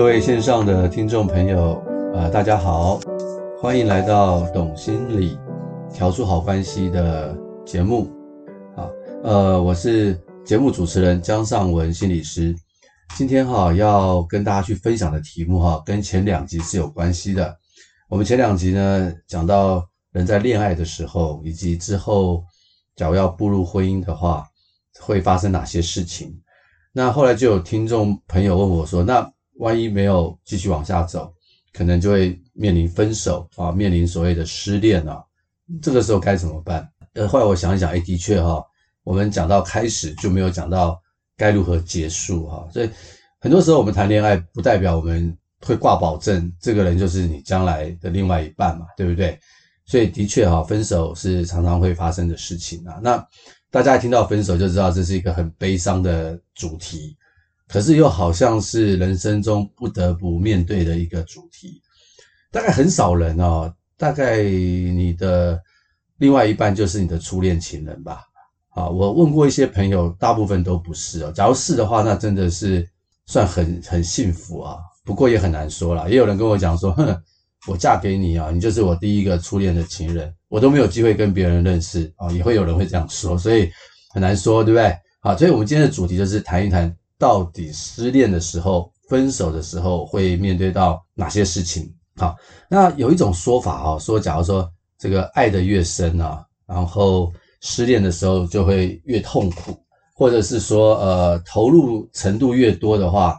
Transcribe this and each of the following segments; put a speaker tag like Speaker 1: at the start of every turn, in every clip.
Speaker 1: 各位线上的听众朋友，呃，大家好，欢迎来到懂心理调出好关系的节目，啊，呃，我是节目主持人江尚文心理师，今天哈要跟大家去分享的题目哈，跟前两集是有关系的。我们前两集呢讲到人在恋爱的时候，以及之后假如要步入婚姻的话，会发生哪些事情？那后来就有听众朋友问我说，那万一没有继续往下走，可能就会面临分手啊，面临所谓的失恋啊，这个时候该怎么办？呃，后来我想一想，哎，的确哈，我们讲到开始就没有讲到该如何结束哈，所以很多时候我们谈恋爱不代表我们会挂保证，这个人就是你将来的另外一半嘛，对不对？所以的确哈，分手是常常会发生的事情啊。那大家一听到分手就知道这是一个很悲伤的主题。可是又好像是人生中不得不面对的一个主题，大概很少人哦，大概你的另外一半就是你的初恋情人吧？啊，我问过一些朋友，大部分都不是哦。假如是的话，那真的是算很很幸福啊。不过也很难说啦，也有人跟我讲说，哼，我嫁给你啊，你就是我第一个初恋的情人，我都没有机会跟别人认识啊，也会有人会这样说，所以很难说，对不对？好，所以我们今天的主题就是谈一谈。到底失恋的时候、分手的时候会面对到哪些事情？好，那有一种说法哈，说假如说这个爱得越深啊，然后失恋的时候就会越痛苦，或者是说呃投入程度越多的话，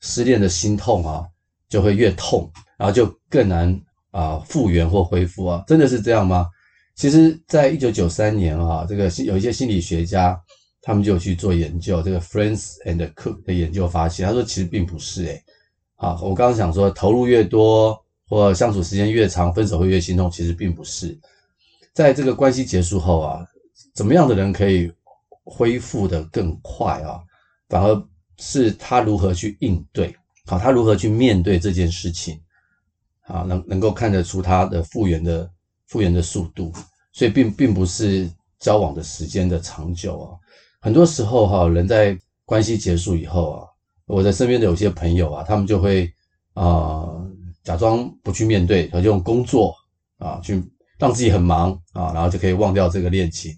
Speaker 1: 失恋的心痛啊就会越痛，然后就更难啊复原或恢复啊，真的是这样吗？其实，在一九九三年啊，这个有一些心理学家。他们就去做研究，这个 Friends and Cook 的研究发现，他说其实并不是诶，啊，我刚刚想说投入越多或相处时间越长，分手会越心痛，其实并不是。在这个关系结束后啊，怎么样的人可以恢复的更快啊？反而是他如何去应对，好，他如何去面对这件事情，啊，能能够看得出他的复原的复原的速度，所以并并不是交往的时间的长久啊。很多时候哈，人在关系结束以后啊，我的身边的有些朋友啊，他们就会啊、假装不去面对，他就用工作啊去让自己很忙啊，然后就可以忘掉这个恋情，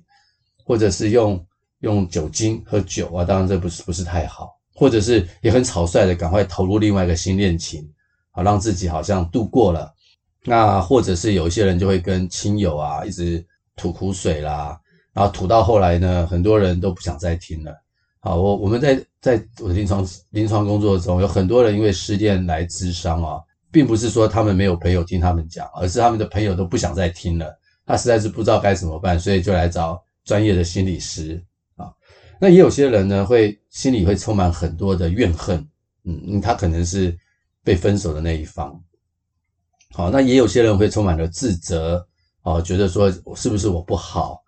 Speaker 1: 或者是用用酒精喝酒啊，当然这不是不是太好，或者是也很草率的赶快投入另外一个新恋情啊，让自己好像度过了。那或者是有一些人就会跟亲友啊一直吐苦水啦。然后吐到后来呢，很多人都不想再听了。好，我我们在在我的临床临床工作中，有很多人因为失恋来咨商啊，并不是说他们没有朋友听他们讲，而是他们的朋友都不想再听了，他实在是不知道该怎么办，所以就来找专业的心理师啊。那也有些人呢，会心里会充满很多的怨恨，嗯，他可能是被分手的那一方。好，那也有些人会充满了自责，啊，觉得说是不是我不好？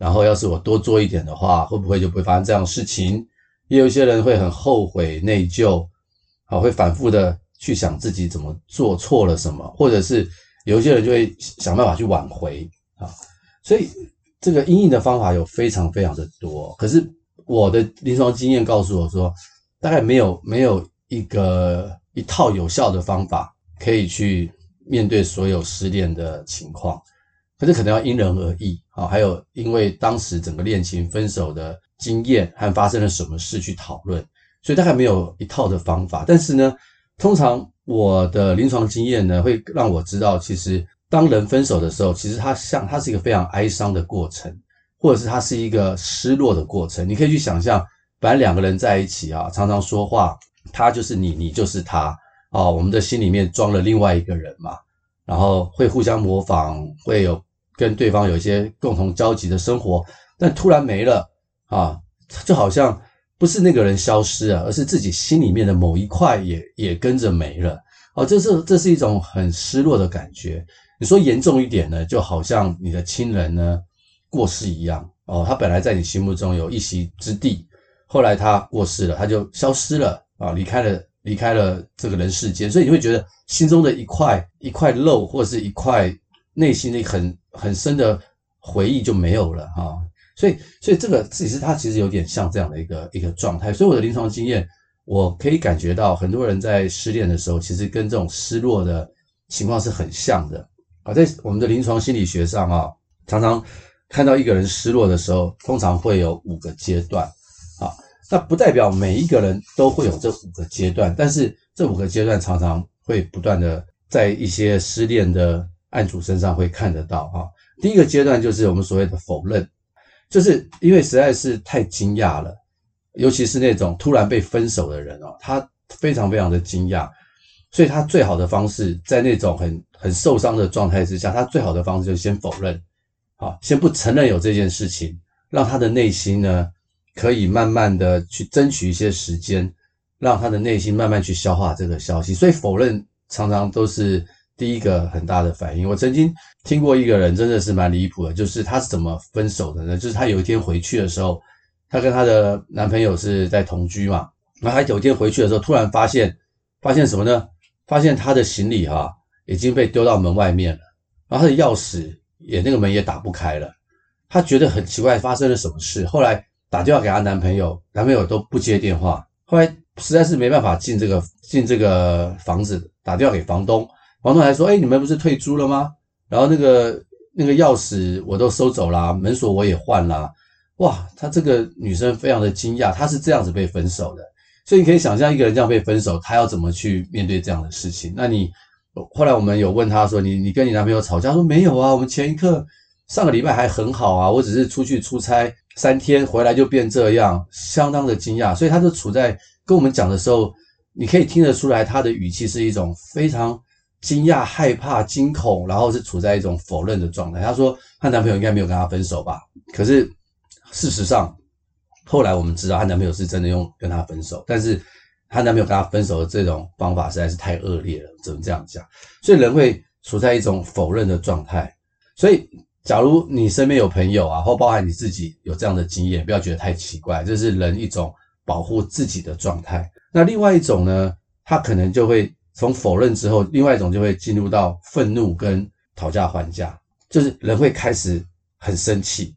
Speaker 1: 然后，要是我多做一点的话，会不会就不会发生这样的事情？也有一些人会很后悔、内疚，啊，会反复的去想自己怎么做错了什么，或者是有一些人就会想办法去挽回啊。所以，这个阴影的方法有非常非常的多。可是，我的临床经验告诉我说，大概没有没有一个一套有效的方法可以去面对所有失恋的情况。可是可能要因人而异啊，还有因为当时整个恋情分手的经验和发生了什么事去讨论，所以大概没有一套的方法。但是呢，通常我的临床经验呢，会让我知道，其实当人分手的时候，其实他像他是一个非常哀伤的过程，或者是他是一个失落的过程。你可以去想象，本来两个人在一起啊，常常说话，他就是你，你就是他啊，我们的心里面装了另外一个人嘛，然后会互相模仿，会有。跟对方有一些共同交集的生活，但突然没了啊，就好像不是那个人消失了，而是自己心里面的某一块也也跟着没了。哦，这是这是一种很失落的感觉。你说严重一点呢，就好像你的亲人呢过世一样。哦，他本来在你心目中有一席之地，后来他过世了，他就消失了啊，离开了离开了这个人世间，所以你会觉得心中的一块一块肉，或者是一块内心的很。很深的回忆就没有了哈，所以所以这个其实它其实有点像这样的一个一个状态。所以我的临床经验，我可以感觉到很多人在失恋的时候，其实跟这种失落的情况是很像的啊。在我们的临床心理学上啊，常常看到一个人失落的时候，通常会有五个阶段啊。那不代表每一个人都会有这五个阶段，但是这五个阶段常常会不断的在一些失恋的案主身上会看得到啊。第一个阶段就是我们所谓的否认，就是因为实在是太惊讶了。尤其是那种突然被分手的人哦，他非常非常的惊讶，所以他最好的方式，在那种很很受伤的状态之下，他最好的方式就是先否认，好，先不承认有这件事情，让他的内心呢，可以慢慢的去争取一些时间，让他的内心慢慢去消化这个消息。所以否认常常都是第一个很大的反应。我曾经听过一个人真的是蛮离谱的，就是他是怎么分手的呢？就是他有一天回去的时候。她跟她的男朋友是在同居嘛，然后她有一天回去的时候，突然发现，发现什么呢？发现她的行李哈已经被丢到门外面了，然后她的钥匙也那个门也打不开了。她觉得很奇怪，发生了什么事？后来打电话给她男朋友，男朋友都不接电话。后来实在是没办法进这个进这个房子，打电话给房东，房东还说：“哎，你们不是退租了吗？然后那个那个钥匙我都收走了，门锁我也换了。”哇，她这个女生非常的惊讶，她是这样子被分手的，所以你可以想象一个人这样被分手，她要怎么去面对这样的事情？那你后来我们有问她说，你你跟你男朋友吵架？说没有啊，我们前一刻上个礼拜还很好啊，我只是出去出差三天回来就变这样，相当的惊讶。所以她就处在跟我们讲的时候，你可以听得出来她的语气是一种非常惊讶、害怕、惊恐，然后是处在一种否认的状态。她说她男朋友应该没有跟她分手吧？可是。事实上，后来我们知道她男朋友是真的用跟她分手，但是她男朋友跟她分手的这种方法实在是太恶劣了，只能这样讲。所以人会处在一种否认的状态。所以，假如你身边有朋友啊，或包含你自己有这样的经验，不要觉得太奇怪，这是人一种保护自己的状态。那另外一种呢，他可能就会从否认之后，另外一种就会进入到愤怒跟讨价还价，就是人会开始很生气。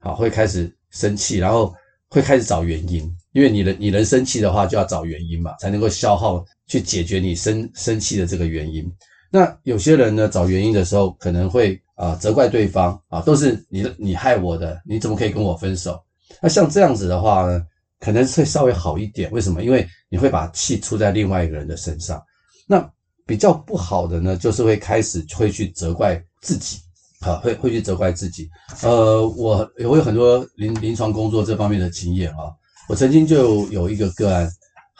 Speaker 1: 好，会开始生气，然后会开始找原因，因为你人你人生气的话，就要找原因嘛，才能够消耗去解决你生生气的这个原因。那有些人呢，找原因的时候，可能会啊、责怪对方啊，都是你你害我的，你怎么可以跟我分手？那像这样子的话呢，可能会稍微好一点。为什么？因为你会把气出在另外一个人的身上。那比较不好的呢，就是会开始会去责怪自己。啊，会会去责怪自己。呃，我我有很多临临床工作这方面的经验啊。我曾经就有一个个案，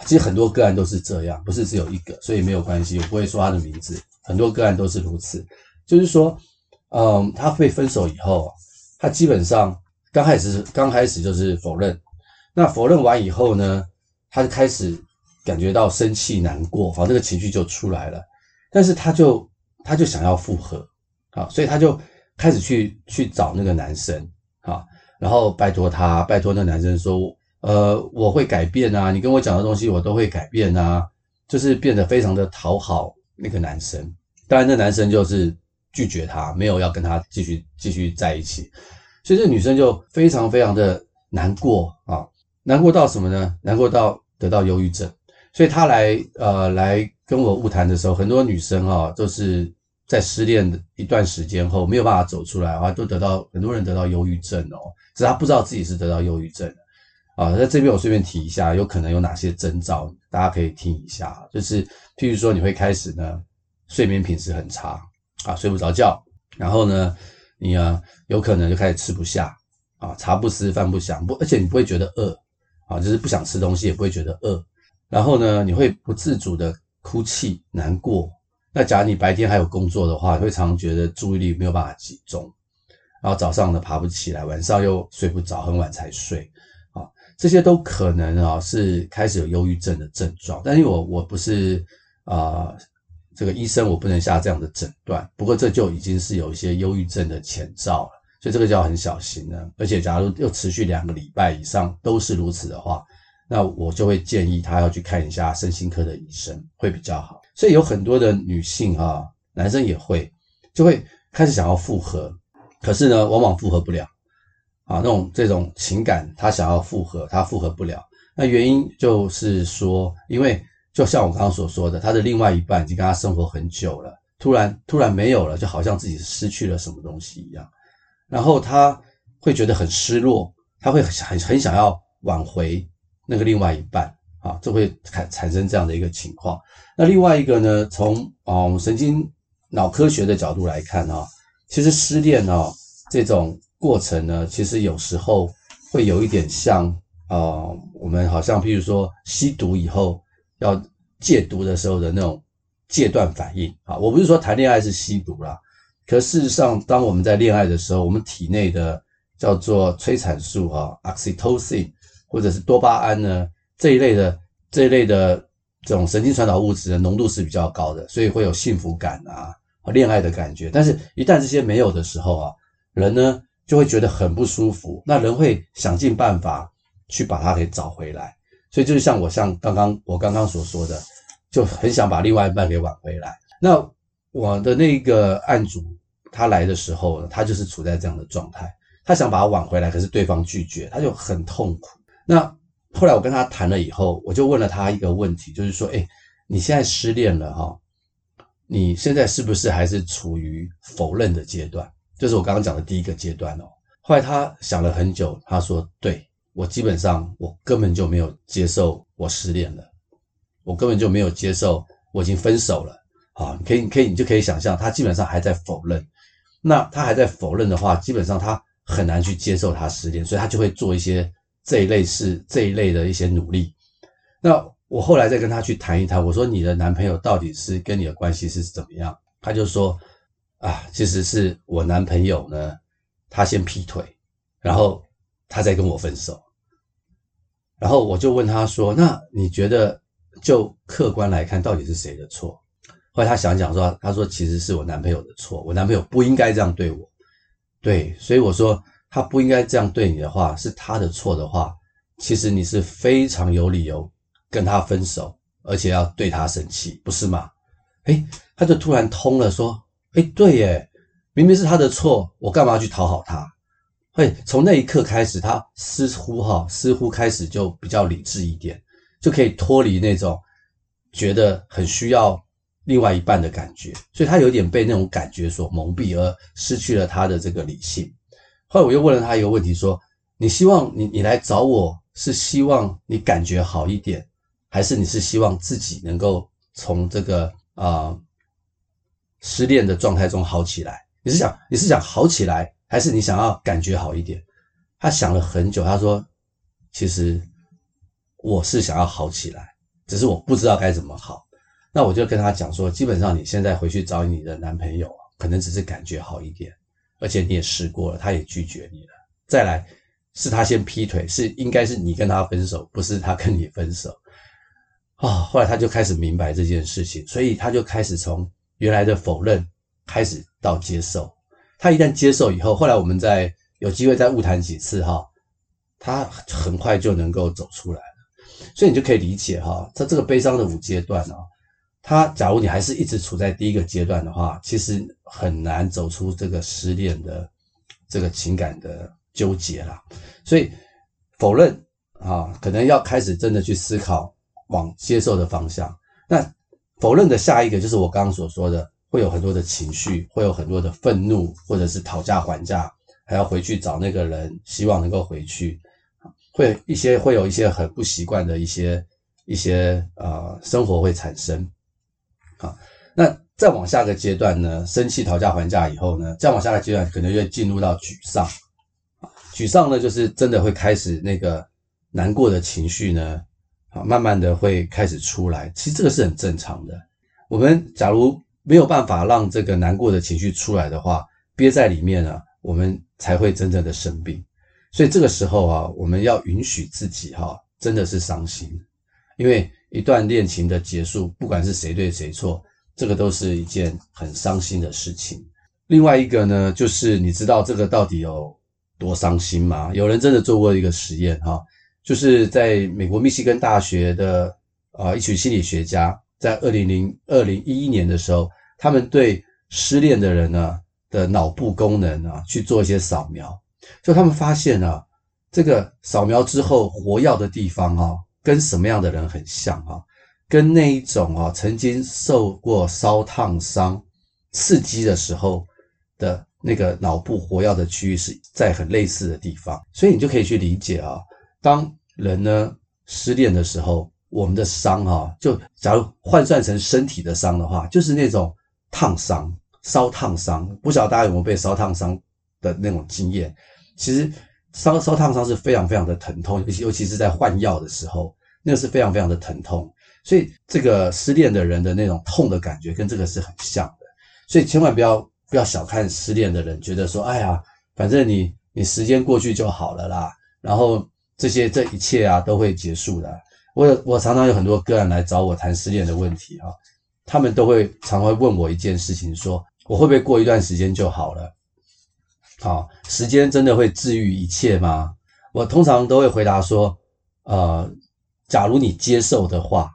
Speaker 1: 其实很多个案都是这样，不是只有一个，所以没有关系，我不会说他的名字。很多个案都是如此，就是说，嗯，他被分手以后，他基本上刚开始刚开始就是否认，那否认完以后呢，他就开始感觉到生气难过，好，这个情绪就出来了，但是他就他就想要复合，好，所以他就。开始去去找那个男生，啊，然后拜托他，拜托那男生说，呃，我会改变啊，你跟我讲的东西我都会改变啊，就是变得非常的讨好那个男生。当然，那男生就是拒绝他，没有要跟他继续继续在一起，所以这女生就非常非常的难过啊，难过到什么呢？难过到得到忧郁症。所以她来呃来跟我晤谈的时候，很多女生啊都是。在失恋的一段时间后，没有办法走出来啊，都得到很多人得到忧郁症哦，只是他不知道自己是得到忧郁症啊。在这边我顺便提一下，有可能有哪些征兆，大家可以听一下。就是譬如说，你会开始呢，睡眠品质很差啊，睡不着觉，然后呢，你啊有可能就开始吃不下啊，茶不思饭不想，不，而且你不会觉得饿啊，就是不想吃东西，也不会觉得饿。然后呢，你会不自主的哭泣、难过。那假如你白天还有工作的话，会常常觉得注意力没有办法集中，然后早上呢爬不起来，晚上又睡不着，很晚才睡，啊，这些都可能啊是开始有忧郁症的症状。但是我我不是啊这个医生，我不能下这样的诊断。不过这就已经是有一些忧郁症的前兆了，所以这个就要很小心了。而且假如又持续两个礼拜以上都是如此的话，那我就会建议他要去看一下身心科的医生，会比较好。所以有很多的女性啊，男生也会，就会开始想要复合，可是呢，往往复合不了啊。那种这种情感，他想要复合，他复合不了。那原因就是说，因为就像我刚刚所说的，他的另外一半已经跟他生活很久了，突然突然没有了，就好像自己失去了什么东西一样，然后他会觉得很失落，他会很很想要挽回那个另外一半啊，这会产产生这样的一个情况。那另外一个呢，从嗯神经脑科学的角度来看啊，其实失恋啊这种过程呢，其实有时候会有一点像。啊、我们好像譬如说吸毒以后要戒毒的时候的那种戒断反应啊，我不是说谈恋爱是吸毒啦，可事实上，当我们在恋爱的时候，我们体内的叫做催产素啊，oxytocin 或者是多巴胺呢这一类的这一类的这种神经传导物质的浓度是比较高的，所以会有幸福感啊和，恋爱的感觉。但是，一旦这些没有的时候啊，人呢就会觉得很不舒服，那人会想尽办法。去把它给找回来，所以就是像我像刚刚我刚刚所说的，就很想把另外一半给挽回来。那我的那个案主他来的时候呢，他就是处在这样的状态，他想把他挽回来，可是对方拒绝，他就很痛苦。那后来我跟他谈了以后，我就问了他一个问题，就是说，诶，你现在失恋了哈，你现在是不是还是处于否认的阶段？就是我刚刚讲的第一个阶段哦。后来他想了很久，他说对。我基本上，我根本就没有接受我失恋了，我根本就没有接受我已经分手了。啊，你可以，你可以，你就可以想象，他基本上还在否认。那他还在否认的话，基本上他很难去接受他失恋，所以他就会做一些这一类是、这一类的一些努力。那我后来再跟他去谈一谈，我说你的男朋友到底是跟你的关系是怎么样？他就说啊，其实是我男朋友呢，他先劈腿，然后。他再跟我分手，然后我就问他说：“那你觉得就客观来看，到底是谁的错？”后来他想想说：“他说其实是我男朋友的错，我男朋友不应该这样对我。对，所以我说他不应该这样对你的话，是他的错的话，其实你是非常有理由跟他分手，而且要对他生气，不是吗？”诶，他就突然通了，说：“诶，对耶，明明是他的错，我干嘛要去讨好他？”会从那一刻开始，他似乎哈似乎开始就比较理智一点，就可以脱离那种觉得很需要另外一半的感觉，所以他有点被那种感觉所蒙蔽，而失去了他的这个理性。后来我又问了他一个问题，说：“你希望你你来找我是希望你感觉好一点，还是你是希望自己能够从这个啊、失恋的状态中好起来？你是想你是想好起来？”还是你想要感觉好一点？他想了很久，他说：“其实我是想要好起来，只是我不知道该怎么好。”那我就跟他讲说：“基本上你现在回去找你的男朋友，可能只是感觉好一点，而且你也试过了，他也拒绝你了。再来是他先劈腿，是应该是你跟他分手，不是他跟你分手啊。”后来他就开始明白这件事情，所以他就开始从原来的否认开始到接受。他一旦接受以后，后来我们在有机会再误谈几次哈，他很快就能够走出来了。所以你就可以理解哈，在这个悲伤的五阶段呢，他假如你还是一直处在第一个阶段的话，其实很难走出这个失恋的这个情感的纠结啦。所以否认啊，可能要开始真的去思考往接受的方向。那否认的下一个就是我刚刚所说的。会有很多的情绪，会有很多的愤怒，或者是讨价还价，还要回去找那个人，希望能够回去，会一些会有一些很不习惯的一些一些呃生活会产生，啊，那再往下个阶段呢，生气讨价还价以后呢，再往下个阶段可能就进入到沮丧，沮丧呢就是真的会开始那个难过的情绪呢，啊，慢慢的会开始出来，其实这个是很正常的，我们假如。没有办法让这个难过的情绪出来的话，憋在里面啊，我们才会真正的生病。所以这个时候啊，我们要允许自己哈，真的是伤心，因为一段恋情的结束，不管是谁对谁错，这个都是一件很伤心的事情。另外一个呢，就是你知道这个到底有多伤心吗？有人真的做过一个实验哈，就是在美国密西根大学的啊一群心理学家。在二零零二零一一年的时候，他们对失恋的人呢的脑部功能啊去做一些扫描，就他们发现啊，这个扫描之后活跃的地方啊，跟什么样的人很像啊？跟那一种啊，曾经受过烧烫伤刺激的时候的那个脑部活跃的区域是在很类似的地方，所以你就可以去理解啊，当人呢失恋的时候，我们的伤啊，就假如换算成身体的伤的话，就是那种烫伤、烧烫伤。不晓得大家有没有被烧烫伤的那种经验？其实烧烧烫伤是非常非常的疼痛，尤其尤其是在换药的时候，那个是非常非常的疼痛。所以这个失恋的人的那种痛的感觉跟这个是很像的。所以千万不要不要小看失恋的人，觉得说，哎呀，反正你你时间过去就好了啦，然后这些这一切啊都会结束的。我有我常常有很多个案来找我谈失恋的问题啊，他们都会常会问我一件事情，说我会不会过一段时间就好了？好，时间真的会治愈一切吗？我通常都会回答说，呃，假如你接受的话，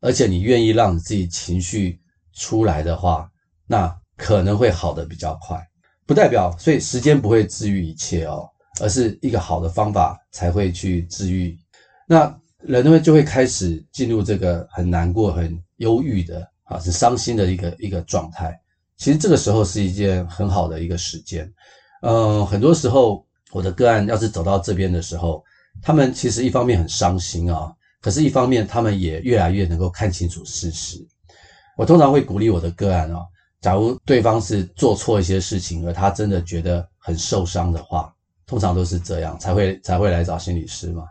Speaker 1: 而且你愿意让自己情绪出来的话。那可能会好得比较快，不代表所以时间不会治愈一切哦，而是一个好的方法才会去治愈。那人呢就会开始进入这个很难过、很忧郁的啊，是伤心的一个一个状态。其实这个时候是一件很好的一个时间。嗯，很多时候我的个案要是走到这边的时候，他们其实一方面很伤心啊，可是一方面他们也越来越能够看清楚事实。我通常会鼓励我的个案啊。假如对方是做错一些事情，而他真的觉得很受伤的话，通常都是这样才会才会来找心理师嘛。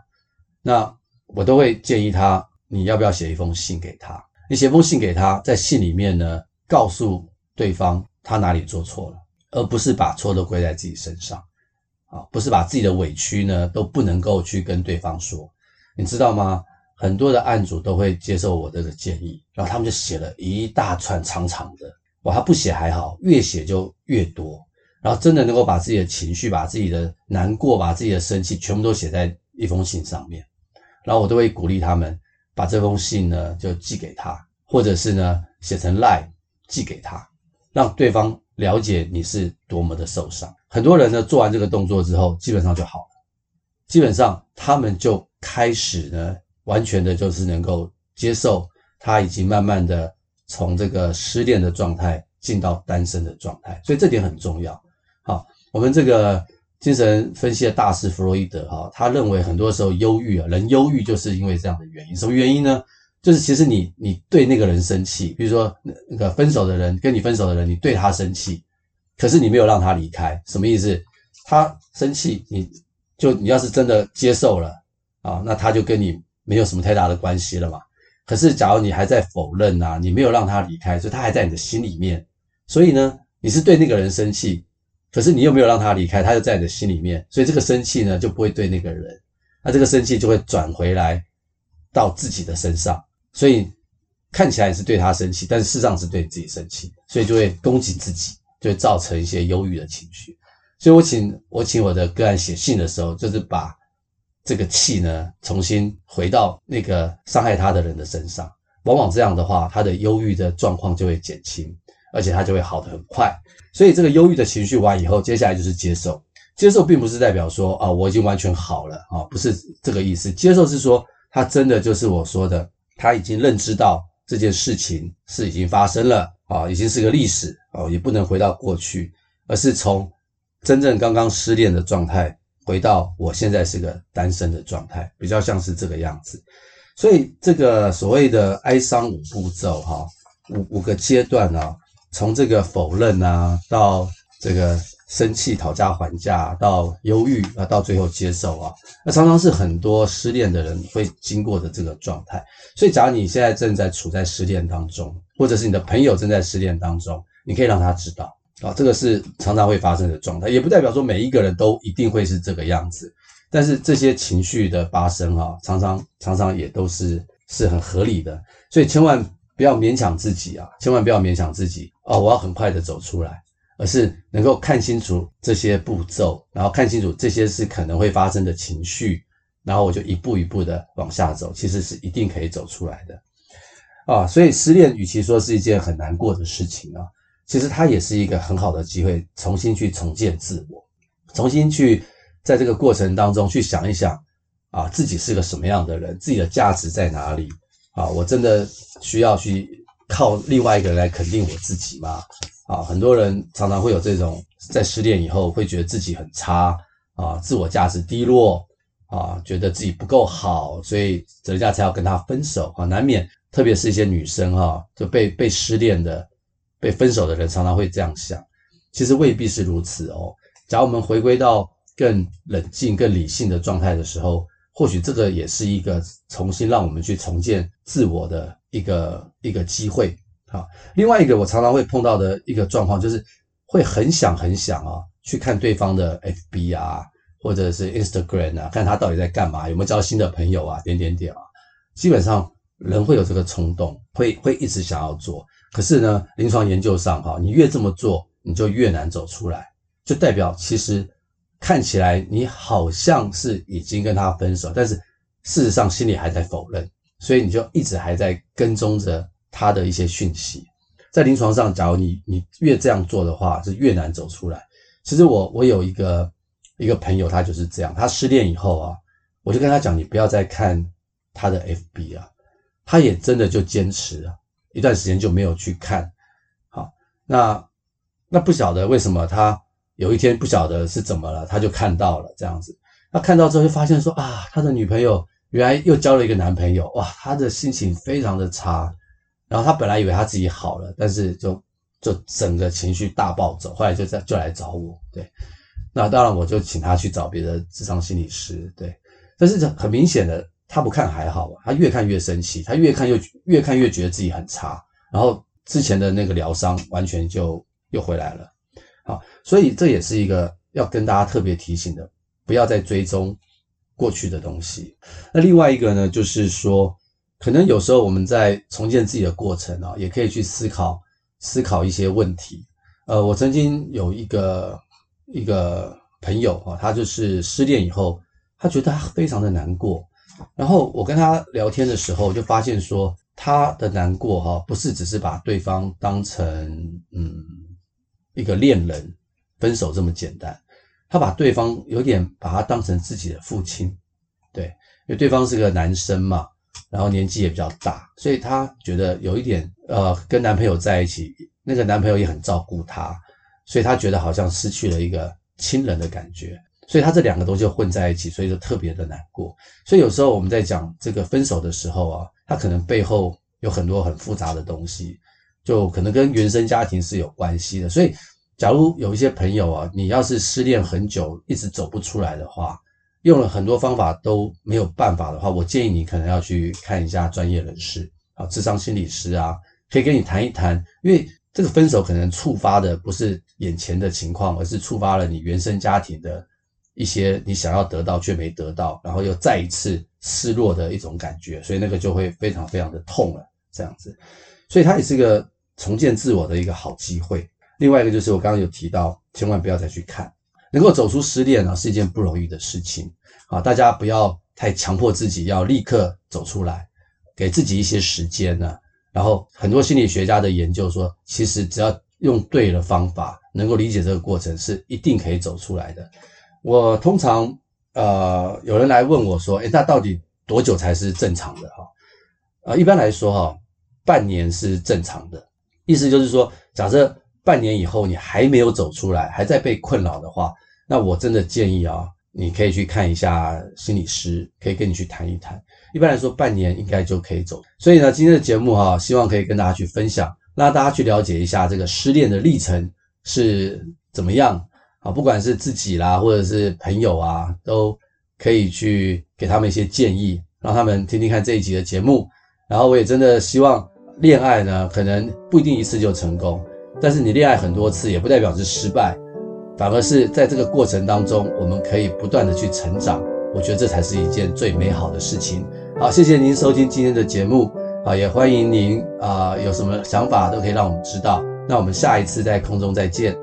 Speaker 1: 那我都会建议他，你要不要写一封信给他？你写封信给他，在信里面呢，告诉对方他哪里做错了，而不是把错都归在自己身上啊，不是把自己的委屈呢都不能够去跟对方说，你知道吗？很多的案主都会接受我这个建议，然后他们就写了一大串长长的。哇，他不写还好，越写就越多，然后真的能够把自己的情绪、把自己的难过、把自己的生气全部都写在一封信上面，然后我都会鼓励他们把这封信呢就寄给他，或者是呢写成 lie 寄给他，让对方了解你是多么的受伤。很多人呢做完这个动作之后，基本上就好了，基本上他们就开始呢完全的就是能够接受他已经慢慢的。从这个失恋的状态进到单身的状态，所以这点很重要。好，我们这个精神分析的大师弗洛伊德哈，他认为很多时候忧郁啊，人忧郁就是因为这样的原因。什么原因呢？就是其实你你对那个人生气，比如说那个分手的人跟你分手的人，你对他生气，可是你没有让他离开，什么意思？他生气，你就你要是真的接受了啊，那他就跟你没有什么太大的关系了嘛。可是，假如你还在否认啊，你没有让他离开，所以他还在你的心里面。所以呢，你是对那个人生气，可是你又没有让他离开，他就在你的心里面。所以这个生气呢，就不会对那个人，那这个生气就会转回来到自己的身上。所以看起来是对他生气，但是事实上是对自己生气，所以就会攻击自己，就会造成一些忧郁的情绪。所以我请我请我的个案写信的时候，就是把。这个气呢，重新回到那个伤害他的人的身上，往往这样的话，他的忧郁的状况就会减轻，而且他就会好得很快。所以这个忧郁的情绪完以后，接下来就是接受。接受并不是代表说啊，我已经完全好了啊，不是这个意思。接受是说，他真的就是我说的，他已经认知到这件事情是已经发生了啊，已经是个历史啊，也不能回到过去，而是从真正刚刚失恋的状态。回到我现在是个单身的状态，比较像是这个样子，所以这个所谓的哀伤五步骤哈，五五个阶段啊，从这个否认啊，到这个生气讨价还价，到忧郁啊，到最后接受啊，那常常是很多失恋的人会经过的这个状态。所以，假如你现在正在处在失恋当中，或者是你的朋友正在失恋当中，你可以让他知道。啊，这个是常常会发生的状态，也不代表说每一个人都一定会是这个样子。但是这些情绪的发生啊，常常常常也都是是很合理的。所以千万不要勉强自己啊，千万不要勉强自己啊，我要很快的走出来，而是能够看清楚这些步骤，然后看清楚这些是可能会发生的情绪，然后我就一步一步的往下走，其实是一定可以走出来的。啊，所以失恋与其说是一件很难过的事情啊。其实它也是一个很好的机会，重新去重建自我，重新去在这个过程当中去想一想，啊，自己是个什么样的人，自己的价值在哪里啊？我真的需要去靠另外一个人来肯定我自己吗？啊，很多人常常会有这种在失恋以后会觉得自己很差啊，自我价值低落啊，觉得自己不够好，所以人家才要跟他分手啊，难免。特别是一些女生哈，就被被失恋的、被分手的人常常会这样想，其实未必是如此哦。假如我们回归到更冷静、更理性的状态的时候，或许这个也是一个重新让我们去重建自我的一个一个机会。好，另外一个我常常会碰到的一个状况，就是会很想很想啊，去看对方的 FB 啊，或者是 Instagram 啊，看他到底在干嘛，有没有交新的朋友啊，点点点啊，基本上。人会有这个冲动，会会一直想要做。可是呢，临床研究上哈，你越这么做，你就越难走出来，就代表其实看起来你好像是已经跟他分手，但是事实上心里还在否认，所以你就一直还在跟踪着他的一些讯息。在临床上，假如你你越这样做的话，是越难走出来。其实我我有一个一个朋友，他就是这样，他失恋以后啊，我就跟他讲，你不要再看他的 FB 啊。他也真的就坚持了一段时间就没有去看，好，那那不晓得为什么他有一天不晓得是怎么了，他就看到了这样子。他看到之后就发现说啊，他的女朋友原来又交了一个男朋友，哇，他的心情非常的差。然后他本来以为他自己好了，但是就就整个情绪大暴走，后来就在就来找我，对，那当然我就请他去找别的智商心理师，对，但是很明显的。他不看还好，他越看越生气，他越看越越看越觉得自己很差，然后之前的那个疗伤完全就又回来了。好，所以这也是一个要跟大家特别提醒的，不要再追踪过去的东西。那另外一个呢，就是说，可能有时候我们在重建自己的过程啊，也可以去思考思考一些问题。呃，我曾经有一个一个朋友啊，他就是失恋以后，他觉得他非常的难过。然后我跟他聊天的时候，就发现说他的难过哈，不是只是把对方当成嗯一个恋人分手这么简单，他把对方有点把他当成自己的父亲，对，因为对方是个男生嘛，然后年纪也比较大，所以他觉得有一点呃跟男朋友在一起，那个男朋友也很照顾他，所以他觉得好像失去了一个亲人的感觉。所以他这两个东西混在一起，所以就特别的难过。所以有时候我们在讲这个分手的时候啊，他可能背后有很多很复杂的东西，就可能跟原生家庭是有关系的。所以，假如有一些朋友啊，你要是失恋很久，一直走不出来的话，用了很多方法都没有办法的话，我建议你可能要去看一下专业人士啊，智商心理师啊，可以跟你谈一谈，因为这个分手可能触发的不是眼前的情况，而是触发了你原生家庭的。一些你想要得到却没得到，然后又再一次失落的一种感觉，所以那个就会非常非常的痛了，这样子，所以它也是个重建自我的一个好机会。另外一个就是我刚刚有提到，千万不要再去看，能够走出失恋呢是一件不容易的事情啊，大家不要太强迫自己要立刻走出来，给自己一些时间呢。然后很多心理学家的研究说，其实只要用对了方法，能够理解这个过程，是一定可以走出来的。我通常，呃，有人来问我说，诶，那到底多久才是正常的哈？呃，一般来说哈，半年是正常的。意思就是说，假设半年以后你还没有走出来，还在被困扰的话，那我真的建议啊，你可以去看一下心理师，可以跟你去谈一谈。一般来说，半年应该就可以走。所以呢，今天的节目哈，希望可以跟大家去分享，让大家去了解一下这个失恋的历程是怎么样。啊，不管是自己啦，或者是朋友啊，都可以去给他们一些建议，让他们听听看这一集的节目。然后我也真的希望，恋爱呢，可能不一定一次就成功，但是你恋爱很多次，也不代表是失败，反而是在这个过程当中，我们可以不断的去成长。我觉得这才是一件最美好的事情。好，谢谢您收听今天的节目，啊，也欢迎您啊，有什么想法都可以让我们知道。那我们下一次在空中再见。